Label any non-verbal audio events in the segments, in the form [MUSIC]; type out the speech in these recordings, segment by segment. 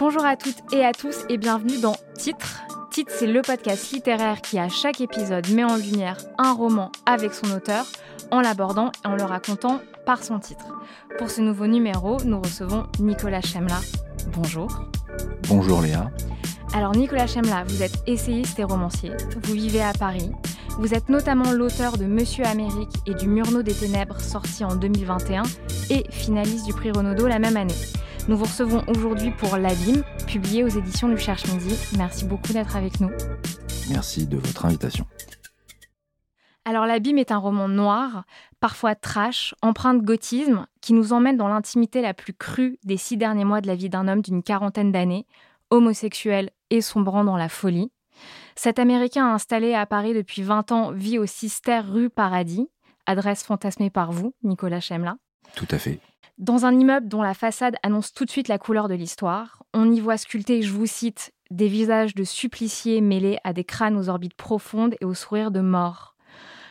Bonjour à toutes et à tous et bienvenue dans Titre. Titre, c'est le podcast littéraire qui, à chaque épisode, met en lumière un roman avec son auteur en l'abordant et en le racontant par son titre. Pour ce nouveau numéro, nous recevons Nicolas Chemla. Bonjour. Bonjour Léa. Alors Nicolas Chemla, vous êtes essayiste et romancier. Vous vivez à Paris. Vous êtes notamment l'auteur de Monsieur Amérique et du Murnau des Ténèbres sorti en 2021 et finaliste du prix Renaudot la même année. Nous vous recevons aujourd'hui pour L'Abîme, publié aux éditions du Cherche Midi. Merci beaucoup d'être avec nous. Merci de votre invitation. Alors L'Abîme est un roman noir, parfois trash, empreint de gothisme, qui nous emmène dans l'intimité la plus crue des six derniers mois de la vie d'un homme d'une quarantaine d'années, homosexuel et sombrant dans la folie. Cet Américain installé à Paris depuis 20 ans vit au Cister rue Paradis, adresse fantasmée par vous, Nicolas Chemla. Tout à fait. Dans un immeuble dont la façade annonce tout de suite la couleur de l'histoire, on y voit sculpter, je vous cite, des visages de suppliciés mêlés à des crânes aux orbites profondes et aux sourires de mort.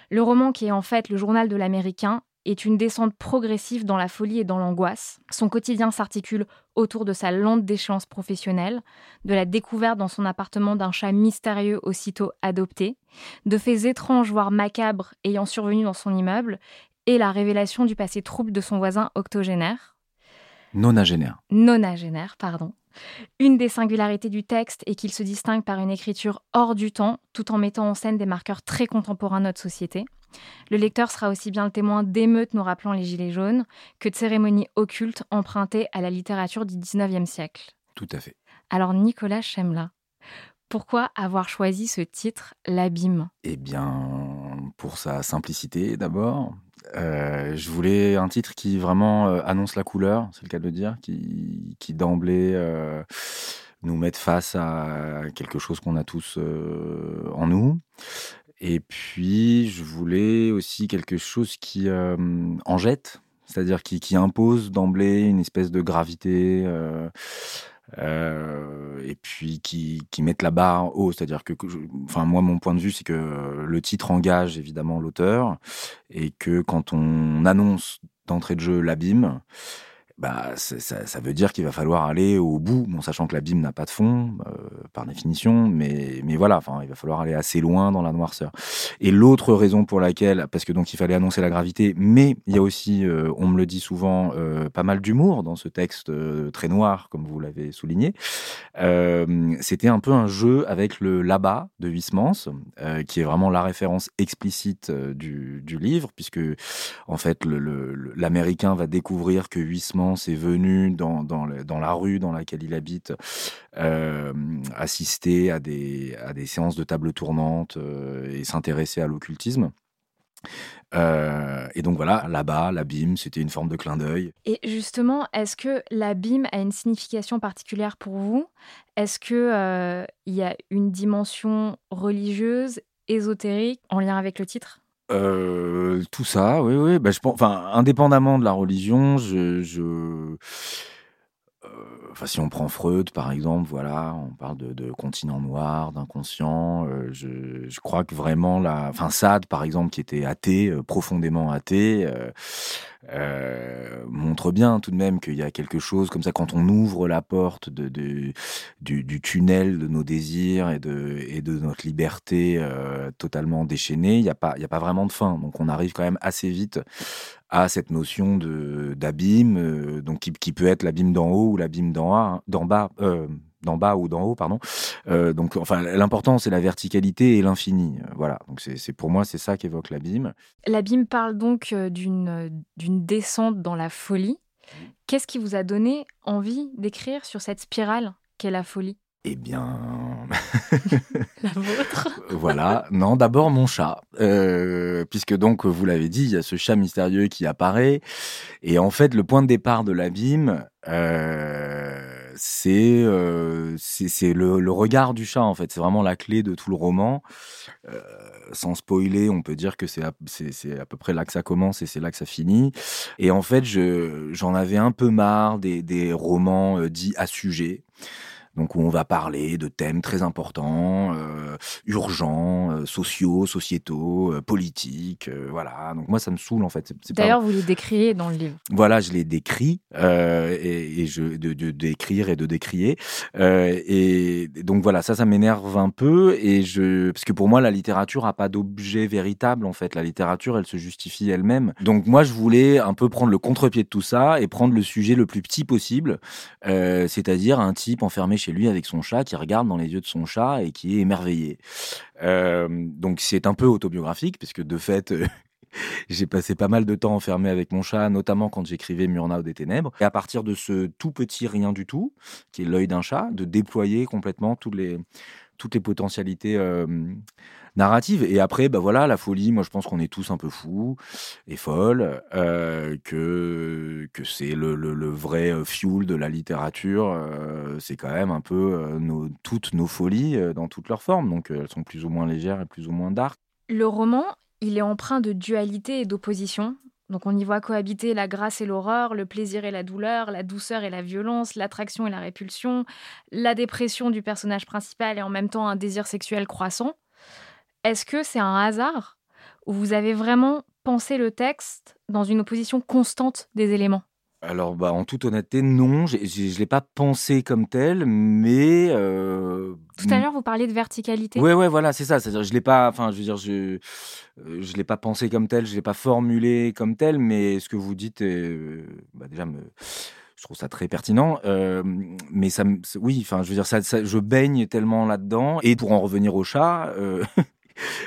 Le roman, qui est en fait le journal de l'Américain, est une descente progressive dans la folie et dans l'angoisse. Son quotidien s'articule autour de sa lente déchéance professionnelle, de la découverte dans son appartement d'un chat mystérieux aussitôt adopté, de faits étranges voire macabres ayant survenu dans son immeuble, et la révélation du passé trouble de son voisin octogénaire. Nonagénaire. Nonagénaire, pardon. Une des singularités du texte est qu'il se distingue par une écriture hors du temps, tout en mettant en scène des marqueurs très contemporains de notre société. Le lecteur sera aussi bien le témoin d'émeutes nous rappelant les Gilets jaunes que de cérémonies occultes empruntées à la littérature du XIXe siècle. Tout à fait. Alors Nicolas Chemla, pourquoi avoir choisi ce titre, L'abîme? Eh bien, pour sa simplicité d'abord. Euh, je voulais un titre qui vraiment euh, annonce la couleur, c'est le cas de le dire, qui, qui d'emblée euh, nous mette face à quelque chose qu'on a tous en nous. Et puis, je voulais aussi quelque chose qui en jette, c'est-à-dire qui, qui impose d'emblée une espèce de gravité. Euh, euh, et puis qui, qui mettent la barre haut, c'est-à-dire que, enfin moi mon point de vue c'est que le titre engage évidemment l'auteur et que quand on annonce d'entrée de jeu l'abîme, bah ça, ça veut dire qu'il va falloir aller au bout, sachant que l'abîme n'a pas de fond euh, par définition, mais mais voilà, il va falloir aller assez loin dans la noirceur. Et l'autre raison pour laquelle, parce que donc il fallait annoncer la gravité, mais il y a aussi, euh, on me le dit souvent, euh, pas mal d'humour dans ce texte très noir, comme vous l'avez souligné. C'était un peu un jeu avec le là-bas de Huysmans, qui est vraiment la référence explicite du, livre, puisque en fait l'Américain va découvrir que Huysmans est venu dans, dans, la rue dans laquelle il habite euh, assister à des, à des séances de table tournante euh, et s'intéresser à l'occultisme. Euh, et donc voilà, là-bas, l'abîme, c'était une forme de clin d'œil. Et justement, est-ce que l'abîme a une signification particulière pour vous? Est-ce que euh, il y a une dimension religieuse, ésotérique, en lien avec le titre? Euh, tout ça, oui, oui. Bah, je pense, enfin, indépendamment de la religion, je, je, euh, enfin, si on prend Freud, par exemple, voilà, on parle de, de continent noir, d'inconscient. euh, je, je crois que vraiment, la, enfin, Sade, par exemple, qui était athée, euh, profondément athée, euh, montre bien tout de même qu'il y a quelque chose comme ça quand on ouvre la porte de, du, tunnel de nos désirs et de, et de notre liberté euh, totalement déchaînée, il n'y a, pas- y a pas vraiment de fin. Donc on arrive quand même assez vite à cette notion d'abîme, euh, qui, peut être l'abîme d'en haut ou l'abîme d'en bas, d'en bas ou d'en haut, pardon. Euh, donc enfin l'important c'est la verticalité et l'infini. Euh, Voilà. Donc c'est pour moi c'est ça qu'évoque l'abîme. L'abîme parle donc euh, d'une d'une descente dans la folie. Qu'est-ce qui vous a donné envie d'écrire sur cette spirale qu'est la folie? Eh bien, [LAUGHS] [LAUGHS] La vôtre voilà. Non, d'abord mon chat, Euh, puisque donc vous l'avez dit, il y a ce chat mystérieux qui apparaît, et en fait le point de départ de l'abîme, euh, c'est euh, c'est le, le regard du chat en fait. C'est vraiment la clé de tout le roman. Euh, sans spoiler, on peut dire que c'est c'est, à peu près là que ça commence et c'est là que ça finit. Et en fait, je, j'en avais un peu marre des, des romans dits à sujet. Donc où on va parler de thèmes très importants, euh, urgents, euh, sociaux, sociétaux, euh, politiques, voilà. Donc moi ça me saoule en fait. Pas- D'ailleurs, vous les décriez dans le livre. voilà, je l'ai décrit euh, et, et je de, de d'écrire et de décrier. Et donc voilà, ça, ça m'énerve un peu et je parce que pour moi la littérature a pas d'objet véritable en fait. La littérature, elle se justifie elle-même. Donc moi, je voulais un peu prendre le contre-pied de tout ça et prendre le sujet le plus petit possible, c'est-à-dire un type enfermé chez lui avec son chat qui regarde dans les yeux de son chat et qui est émerveillé. Euh, donc c'est un peu autobiographique puisque de fait. euh, [LAUGHS] j'ai passé pas mal de temps enfermé avec mon chat, notamment quand j'écrivais Murnau des Ténèbres. Et à partir de ce tout petit rien du tout, qui est l'œil d'un chat, de déployer complètement toutes les, toutes les potentialités euh, narratives. Et après, bah voilà, la folie, moi je pense qu'on est tous un peu fous et folles, euh, que, que c'est le, le, vrai euh, fuel de la littérature. euh, c'est quand même un peu euh, nos, toutes nos folies dans toutes leurs formes. Donc elles sont plus ou moins légères et plus ou moins dark. Le roman, il est empreint de dualité et d'opposition. Donc on y voit cohabiter la grâce et l'horreur, le plaisir et la douleur, la douceur et la violence, l'attraction et la répulsion, la dépression du personnage principal et en même temps un désir sexuel croissant. Est-ce que c'est un hasard ou vous avez vraiment pensé le texte dans une opposition constante des éléments? Alors, bah, en toute honnêteté, non, je ne l'ai pas pensé comme tel, mais. euh, Tout à l'heure, vous parliez de verticalité. Ouais, ouais, voilà, c'est ça. C'est-à-dire, je l'ai pas, enfin, je veux dire, je, euh, je l'ai pas pensé comme tel, je l'ai pas formulé comme tel, mais ce que vous dites, euh, bah, déjà, me, je trouve ça très pertinent. euh, mais ça, oui, enfin, je veux dire, ça, ça- je baigne tellement là-dedans. Et pour en revenir au chat. euh, [LAUGHS]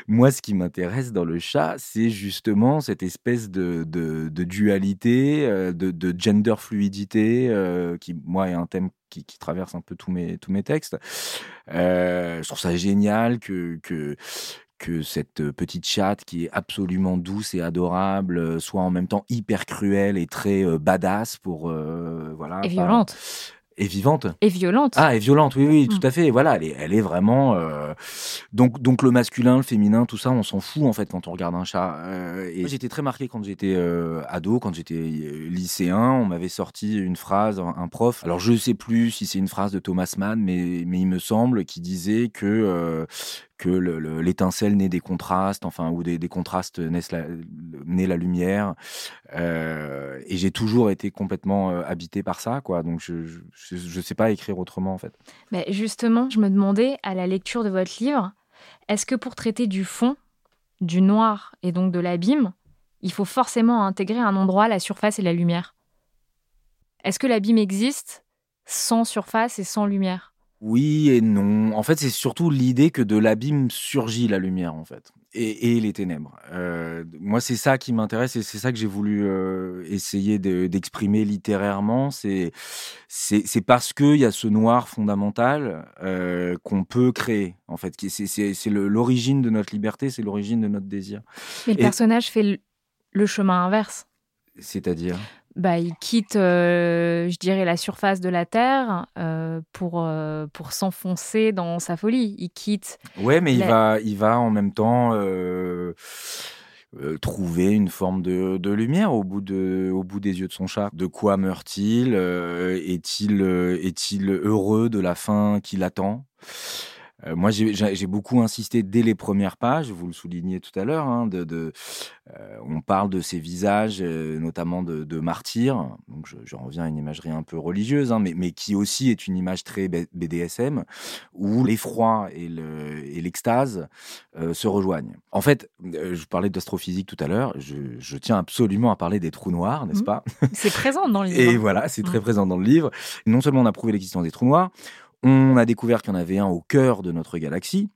Moi, ce qui m'intéresse dans le chat, c'est justement cette espèce de, de, de dualité, euh, de, de gender fluidité, euh, qui, moi, est un thème qui, qui traverse un peu tous mes, tous mes textes. Euh, je trouve ça génial que, que, que cette petite chatte qui est absolument douce et adorable soit en même temps hyper cruelle et très badass pour euh, voilà Et violente. Et vivante Et violente. ah, et violente, oui, oui, Mm. tout à fait. Voilà, elle est, elle est vraiment. euh, Donc, donc le masculin, le féminin, tout ça, on s'en fout en fait quand on regarde un chat. Euh, et j'étais très marqué quand j'étais euh, ado, quand j'étais euh, lycéen. On m'avait sorti une phrase, un, un prof. Alors je sais plus si c'est une phrase de Thomas Mann, mais mais il me semble qu'il disait que euh, que le- le- l'étincelle naît des contrastes, enfin, ou des, contrastes naissent la, naît la lumière. Euh, et j'ai toujours été complètement euh, habité par ça, quoi. Donc je, je sais pas écrire autrement, en fait. Mais justement, je me demandais, à la lecture de votre livre, est-ce que pour traiter du fond, du noir et donc de l'abîme, il faut forcément intégrer un endroit, la surface et la lumière? Est-ce que l'abîme existe sans surface et sans lumière? Oui et non. En fait, c'est surtout l'idée que de l'abîme surgit la lumière, en fait, et, et les ténèbres. Euh, moi, c'est ça qui m'intéresse et c'est ça que j'ai voulu euh, essayer de- d'exprimer littérairement. C'est parce qu'il y a ce noir fondamental euh, qu'on peut créer, en fait. C'est l'origine de notre liberté, c'est l'origine de notre désir. Mais le Et- personnage fait le chemin inverse. C'est-à-dire? Bah, il quitte, euh, je dirais, la surface de la Terre euh, pour, euh, pour s'enfoncer dans sa folie. Il quitte Ouais, mais il va, il va en même temps trouver une forme de, de lumière au bout, de, au bout des yeux de son chat. De quoi meurt-il Est-il est-il heureux de la fin qui l'attend Euh, moi, j'ai- beaucoup insisté dès les premières pages, vous le soulignez tout à l'heure, hein, de, de, euh, on parle de ces visages, euh, notamment de, de martyrs. Donc, je, je reviens à une imagerie un peu religieuse, hein, mais, mais qui aussi est une image très BDSM, où l'effroi et le- et l'extase se rejoignent. En fait, je parlais d'astrophysique tout à l'heure, je, je tiens absolument à parler des trous noirs, n'est-ce Mhm. pas? C'est présent dans le livre. et voilà, c'est très Mm. présent dans le livre. Non seulement on a prouvé l'existence des trous noirs, on a découvert qu'il y en avait un au cœur de notre galaxie,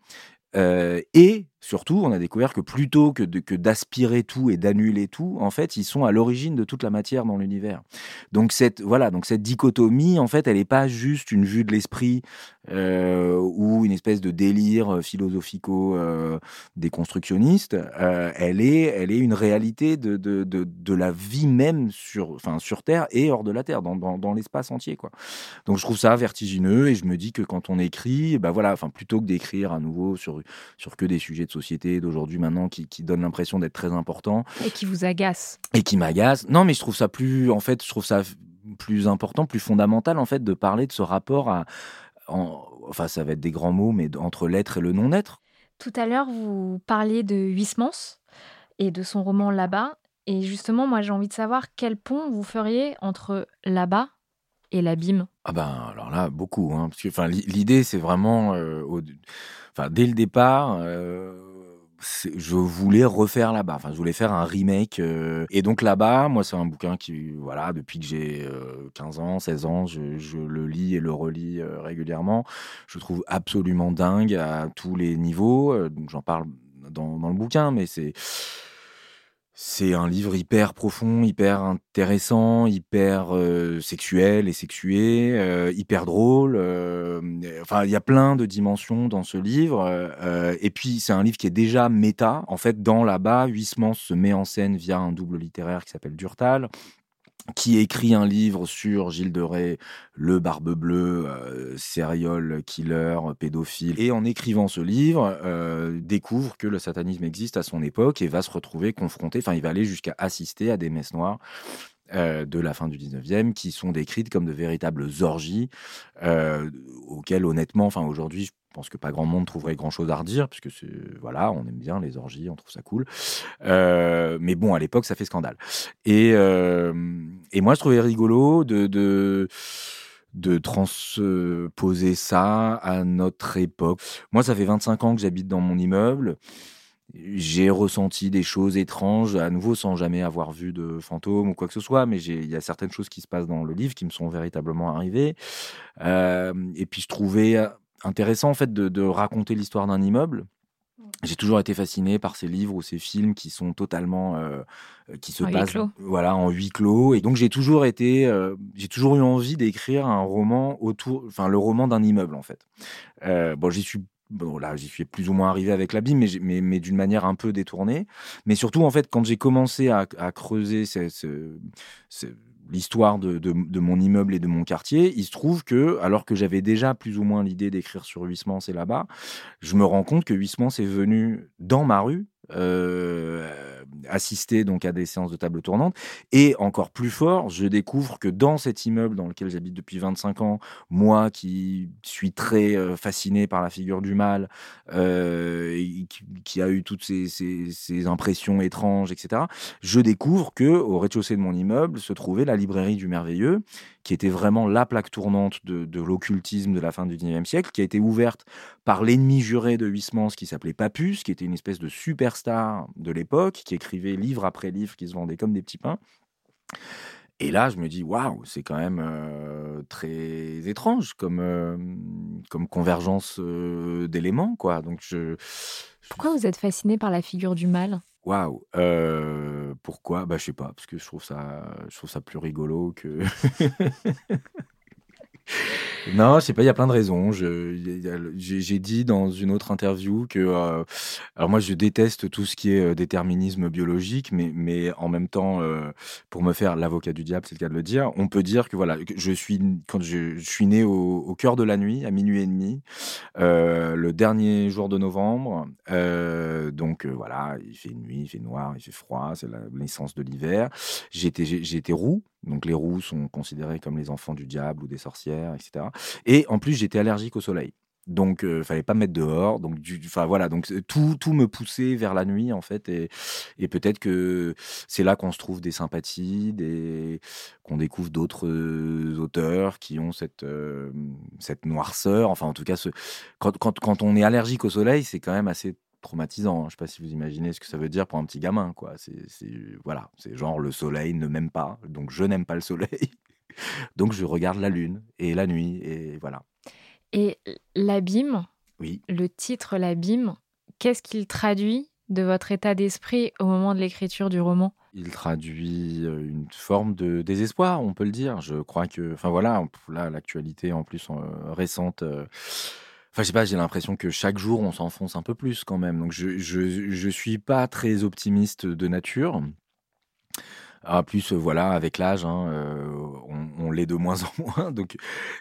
euh, et surtout, on a découvert que plutôt que, d'aspirer tout et d'annuler tout, en fait, ils sont à l'origine de toute la matière dans l'univers. Donc cette voilà, donc cette dichotomie, en fait, elle n'est pas juste une vue de l'esprit euh, ou une espèce de délire euh, déconstructionniste. Euh, elle est, elle est une réalité de, de, de, la vie même sur, enfin, sur Terre et hors de la Terre, dans, dans, dans l'espace entier, quoi. Donc je trouve ça vertigineux et je me dis que quand on écrit, bah voilà, enfin plutôt que d'écrire à nouveau sur sur que des sujets de société d'aujourd'hui maintenant qui, qui donnent l'impression d'être très importants et qui vous agacent et qui m'agacent. Non, mais je trouve ça plus, en fait, je trouve ça plus important, plus fondamental en fait de parler de ce rapport à enfin, ça va être des grands mots, mais entre l'être et le non-être. Tout à l'heure, vous parliez de Huysmans et de son roman Là-bas. Et justement, moi, j'ai envie de savoir quel pont vous feriez entre Là-bas et l'abîme. Ah ben, alors là, beaucoup. Hein, parce que, enfin, l'idée, c'est vraiment, euh, enfin, dès le départ, euh, je voulais refaire là-bas. Enfin, je voulais faire un remake. Euh, et donc là-bas, moi, c'est un bouquin qui, voilà, depuis que j'ai 15 euh, ans, 16 ans, je, le lis et le relis régulièrement. Je trouve absolument dingue à tous les niveaux. J'en parle dans, dans, le bouquin, mais c'est c'est un livre hyper profond, hyper intéressant, hyper euh, sexuel et sexué, euh, hyper drôle. Euh, enfin, il y a plein de dimensions dans ce livre. et puis, c'est un livre qui est déjà méta. En fait, dans là-bas, Huysmans se met en scène via un double littéraire qui s'appelle Durtal qui écrit un livre sur Gilles de Rais, le barbe bleu, euh, serial killer, pédophile, et en écrivant ce livre, euh, découvre que le satanisme existe à son époque et va se retrouver confronté, enfin il va aller jusqu'à assister à des messes noires euh, de la fin du 19e qui sont décrites comme de véritables orgies euh, auxquelles honnêtement, enfin aujourd'hui, je pense que pas grand monde trouverait grand chose à redire puisque voilà, on aime bien les orgies, on trouve ça cool. Euh, mais bon, à l'époque, ça fait scandale. Et, et moi, je trouvais rigolo de, de de transposer ça à notre époque. Moi, ça fait 25 ans que j'habite dans mon immeuble j'ai ressenti des choses étranges, à nouveau sans jamais avoir vu de fantômes ou quoi que ce soit, mais il y a certaines choses qui se passent dans le livre qui me sont véritablement arrivées. Euh, et puis je trouvais intéressant en fait de, de raconter l'histoire d'un immeuble. J'ai toujours été fasciné par ces livres ou ces films qui sont totalement euh, qui se passent voilà en huis clos et donc j'ai toujours été euh, j'ai toujours eu envie d'écrire un roman autour enfin le roman d'un immeuble en fait. Euh, bon j'y suis Bon, là, j'y suis plus ou moins arrivé avec l'abîme, mais, mais, mais d'une manière un peu détournée. Mais surtout, en fait, quand j'ai commencé à, creuser l'histoire de, mon immeuble et de mon quartier, il se trouve que, alors que j'avais déjà plus ou moins l'idée d'écrire sur Huysmans et là-bas, je me rends compte que Huysmans est venu dans ma rue euh, assister donc à des séances de table tournante. Et encore plus fort, je découvre que dans cet immeuble dans lequel j'habite depuis 25 ans, moi qui suis très euh, fasciné par la figure du mal, euh, qui, a eu toutes ces, impressions étranges, etc., je découvre que au rez-de-chaussée de mon immeuble se trouvait la librairie du merveilleux, qui était vraiment la plaque tournante de, de l'occultisme de la fin du 19e siècle, qui a été ouverte par l'ennemi juré de Huysmans, qui s'appelait Papus, qui était une espèce de superstar de l'époque, qui écrivait livre après livre, qui se vendait comme des petits pains. Et là, je me dis, waouh, c'est quand même euh, très étrange comme, euh, comme convergence euh, d'éléments, quoi. Donc, je, Pourquoi vous êtes fasciné par la figure du mal Waouh, pourquoi? Bah, je sais pas, parce que je trouve ça, je trouve ça plus rigolo que. [LAUGHS] Non, je sais pas, il y a plein de raisons. J'ai dit dans une autre interview que, euh, alors moi je déteste tout ce qui est euh, déterminisme biologique, mais, mais en même temps, euh, pour me faire l'avocat du diable, c'est le cas de le dire, on peut dire que voilà, je suis, quand je, suis né au, cœur de la nuit, à minuit et demi, le dernier jour de novembre, donc voilà, il fait nuit, il fait noir, il fait froid, c'est la naissance de l'hiver. J'étais roux, donc les roux sont considérés comme les enfants du diable ou des sorcières, etc. Et en plus, j'étais allergique au soleil. Donc, il euh, fallait pas mettre dehors. Donc, enfin voilà. Donc, tout, tout me poussait vers la nuit en fait, et, peut-être que c'est là qu'on se trouve des sympathies, des qu'on découvre d'autres euh, auteurs qui ont cette euh, cette noirceur. Enfin, en tout cas, quand, quand, quand on est allergique au soleil, c'est quand même assez traumatisant. Je ne sais pas si vous imaginez ce que ça veut dire pour un petit gamin. Quoi. C'est, voilà, c'est genre le soleil ne m'aime pas, donc je n'aime pas le soleil. [LAUGHS] donc je regarde la lune et la nuit et voilà. Et l'abîme, oui. le titre l'abîme, qu'est-ce qu'il traduit de votre état d'esprit au moment de l'écriture du roman? Il traduit une forme de désespoir, on peut le dire. Je crois que, enfin voilà, là, l'actualité en plus récente. Enfin, je sais pas, j'ai l'impression que chaque jour, on s'enfonce un peu plus quand même. Donc, je, je, je suis pas très optimiste de nature. Ah, plus, voilà, avec l'âge, hein, on, l'est de moins [LAUGHS] en moins. Donc,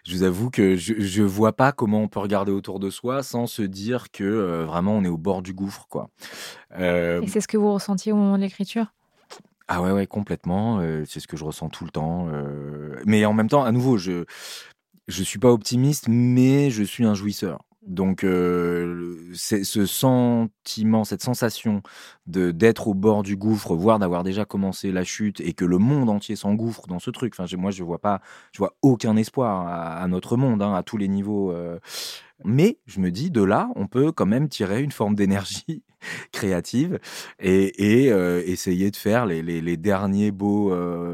je vous avoue que je ne vois pas comment on peut regarder autour de soi sans se dire que vraiment on est au bord du gouffre, quoi. Et c'est ce que vous ressentiez au moment de l'écriture? Ah ouais, ouais, complètement. c'est ce que je ressens tout le temps. Mais en même temps, à nouveau, je je suis pas optimiste, mais je suis un jouisseur. Donc, euh, ce sentiment, cette sensation de d'être au bord du gouffre, voire d'avoir déjà commencé la chute et que le monde entier s'engouffre dans ce truc. Enfin, moi, je vois pas, je vois aucun espoir à, notre monde, hein, à tous les niveaux. Euh. Mais je me dis, de là, on peut quand même tirer une forme d'énergie [LAUGHS] créative et, euh, essayer de faire les, les derniers beaux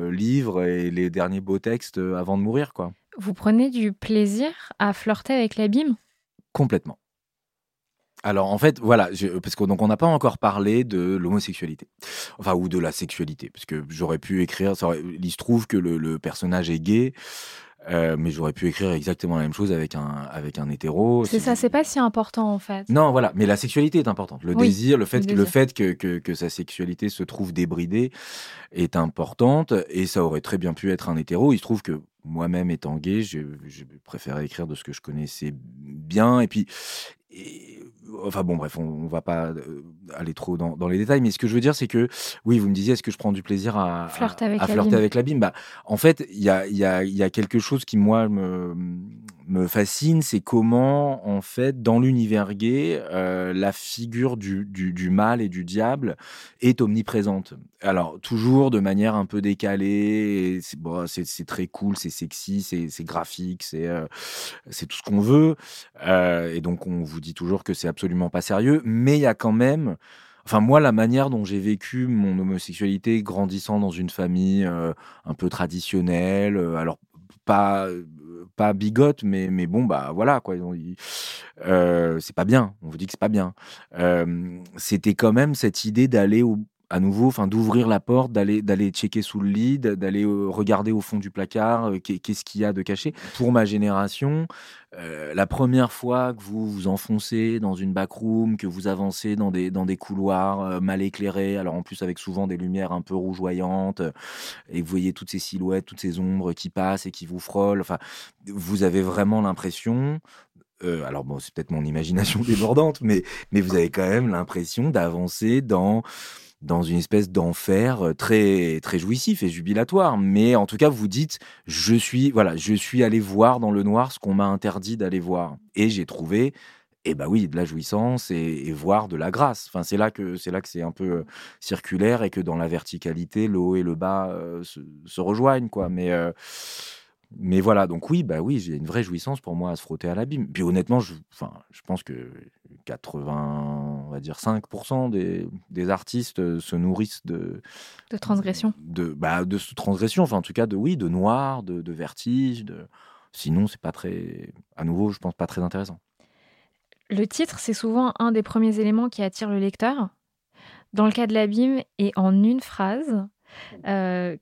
livres et les derniers beaux textes avant de mourir, quoi. Vous prenez du plaisir à flirter avec l'abîme? Complètement. Alors en fait, voilà, parce que donc on n'a pas encore parlé de l'homosexualité, enfin ou de la sexualité, parce que j'aurais pu écrire. il se trouve que le, personnage est gay, euh, mais j'aurais pu écrire exactement la même chose avec un avec un hétéro. C'est ça, c'est pas si important en fait. Non, voilà, mais la sexualité est importante. Le désir, le fait, le, fait que, que, que, sa sexualité se trouve débridée est importante, et ça aurait très bien pu être un hétéro. Il se trouve que moi-même étant gay, je, je préférais écrire de ce que je connaissais bien. Et puis, enfin bon, bref, on, ne va pas euh, aller trop dans, les détails. Mais ce que je veux dire, c'est que, oui, vous me disiez, est-ce que je prends du plaisir à, flirter avec, à, flirter avec l'abîme bah, En fait, il y a, y, a, y a quelque chose qui, moi, me, me fascine, c'est comment, en fait, dans l'univers gay, euh, la figure du, du, mal et du diable est omniprésente. Alors, toujours de manière un peu décalée, c'est bon, très cool, c'est sexy, c'est graphique, c'est euh, c'est tout ce qu'on veut. Euh, et donc, on vous dit toujours que c'est absolument pas sérieux, mais il y a quand même. Enfin, moi, la manière dont j'ai vécu mon homosexualité grandissant dans une famille un peu traditionnelle, alors pas pas bigote, mais, mais bon, bah voilà, quoi. Euh, c'est pas bien. On vous dit que c'est pas bien. Euh, c'était quand même cette idée d'aller à nouveau, enfin d'ouvrir la porte, d'aller d'aller checker sous le lit, d'aller euh, regarder au fond du placard, qu'est-ce qu'il y a de caché. Pour ma génération, euh, la première fois que vous vous enfoncez dans une backroom, que vous avancez dans des, dans des couloirs euh, mal éclairés, alors en plus avec souvent des lumières un peu rougeoyantes, euh, et vous voyez toutes ces silhouettes, toutes ces ombres qui passent et qui vous frôlent, enfin, vous avez vraiment l'impression, alors bon, c'est peut-être mon imagination [LAUGHS] débordante, mais, mais vous avez quand même l'impression d'avancer dans dans une espèce d'enfer euh, très très jouissif et jubilatoire. Mais en tout cas, vous dites, je suis voilà, je suis allé voir dans le noir ce qu'on m'a interdit d'aller voir, et j'ai trouvé. Eh ben oui, de la jouissance et, voir de la grâce. Enfin, c'est là que c'est là que c'est un peu euh, circulaire et que dans la verticalité, le haut et le bas euh, se, rejoignent, quoi. Mais mais voilà, donc oui, bah oui, j'ai une vraie jouissance pour moi à se frotter à l'abîme. Puis honnêtement, je, enfin, je pense que 80, on va dire 5% des, des, artistes euh, se nourrissent de de transgression. De bah de transgression, enfin en tout cas de oui, de noir, de, de vertige. De... Sinon, c'est pas très, à nouveau, je pense pas très intéressant. Le titre, c'est souvent un des premiers éléments qui attire le lecteur. Dans le cas de l'abîme, et en une phrase, euh,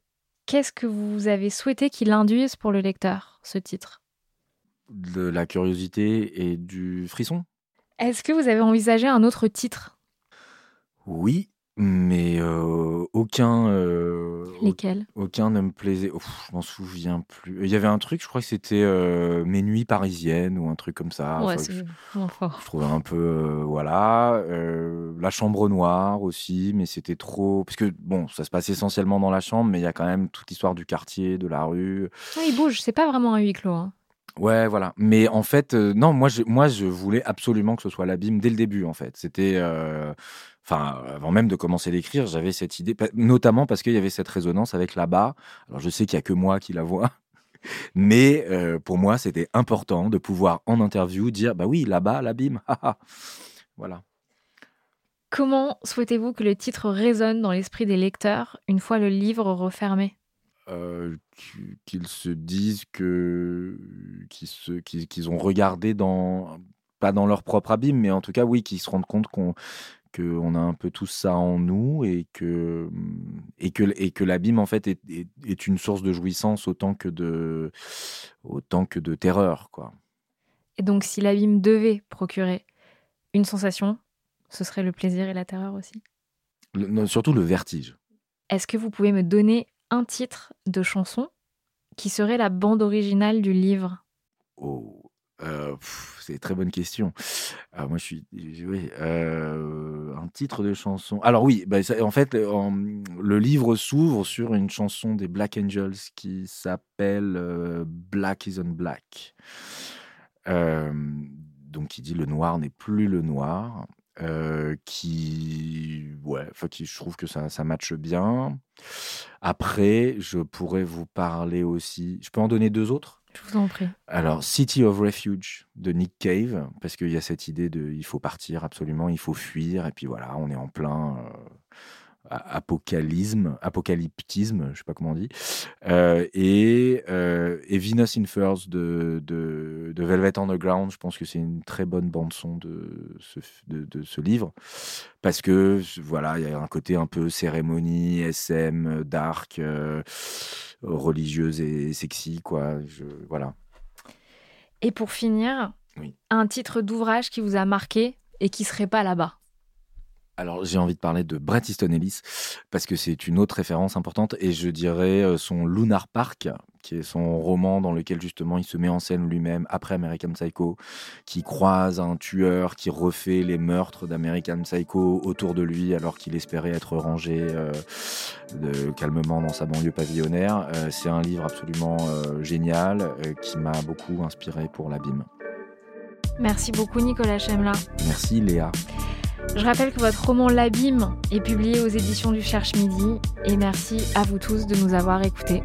Qu'est-ce que vous avez souhaité qu'il induise pour le lecteur, ce titre? De la curiosité et du frisson? Est-ce que vous avez envisagé un autre titre? Oui, mais euh, aucun. Euh, Lesquels? Aucun ne me plaisait. je m'en souviens plus. Il y avait un truc, je crois que c'était euh, Mes nuits parisiennes ou un truc comme ça. Ouais, c'est je, je trouvais un peu. voilà. la chambre noire aussi, mais c'était trop. Parce que, bon, ça se passe essentiellement dans la chambre, mais il y a quand même toute l'histoire du quartier, de la rue. il bouge, c'est pas vraiment un huis clos. Hein. Ouais, voilà. Mais en fait, non, moi je, voulais absolument que ce soit l'abîme dès le début, en fait. C'était enfin, avant même de commencer d'écrire, j'avais cette idée, notamment parce qu'il y avait cette résonance avec là-bas. Alors, je sais qu'il y a que moi qui la vois, [LAUGHS] mais euh, pour moi, c'était important de pouvoir en interview dire, bah oui, là-bas, l'abîme, [LAUGHS] voilà. Comment souhaitez-vous que le titre résonne dans l'esprit des lecteurs une fois le livre refermé? Euh, qu'ils se disent que qu'ils ont regardé dans pas dans leur propre abîme, mais en tout cas, oui, qui se rendent compte qu'on qu'on a un peu tout ça en nous et que, et que, et que l'abîme, en fait, est, est, une source de jouissance autant que de, autant que de terreur, quoi. Et donc, si l'abîme devait procurer une sensation, ce serait le plaisir et la terreur aussi? Surtout le vertige. Est-ce que vous pouvez me donner un titre de chanson qui serait la bande originale du livre Oh, euh, c'est une très bonne question. Ah, moi, je suis. Oui, euh, un titre de chanson. Alors, oui, bah, en fait, le livre s'ouvre sur une chanson des Black Angels qui s'appelle euh, Black is on Black. donc, qui dit le noir n'est plus le noir. Qui, ouais, qui, je trouve que ça, ça matche bien. Après, je pourrais vous parler aussi. Je peux en donner deux autres? Je vous en prie. Alors, City of Refuge de Nick Cave, parce qu'il y a cette idée de il faut partir absolument, il faut fuir, et puis voilà, on est en plein euh, apocalyptisme, apocalyptisme, je sais pas comment on dit, euh, et, euh, et, Venus in Furs de, de, de, Velvet Underground. Je pense que c'est une très bonne bande son de ce, de, de, ce livre parce que voilà, il y a un côté un peu cérémonie, SM, dark, euh, religieuse et sexy, quoi. Je, voilà. Et pour finir, un titre d'ouvrage qui vous a marqué et qui serait pas là-bas? Alors j'ai envie de parler de Bret Easton Ellis parce que c'est une autre référence importante et je dirais euh, son Lunar Park qui est son roman dans lequel justement il se met en scène lui-même après American Psycho, qui croise un tueur qui refait les meurtres d'American Psycho autour de lui alors qu'il espérait être rangé euh, calmement dans sa banlieue pavillonnaire. Euh, c'est un livre absolument génial qui m'a beaucoup inspiré pour l'abîme. Merci beaucoup Nicolas Chemla. Merci Léa. Je rappelle que votre roman L'Abîme est publié aux éditions du Cherche Midi et merci à vous tous de nous avoir écoutés.